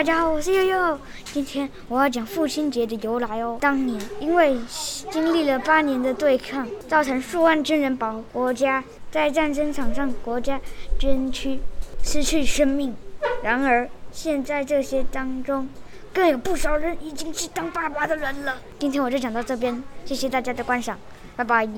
大家好我是悠悠今天我要讲父亲节的由来哦。当年因为经历了八年的对抗造成数万军人保国家在战争场上国家军区失去生命然而现在这些当中更有不少人已经是当爸爸的人了。今天我就讲到这边谢谢大家的观赏拜拜。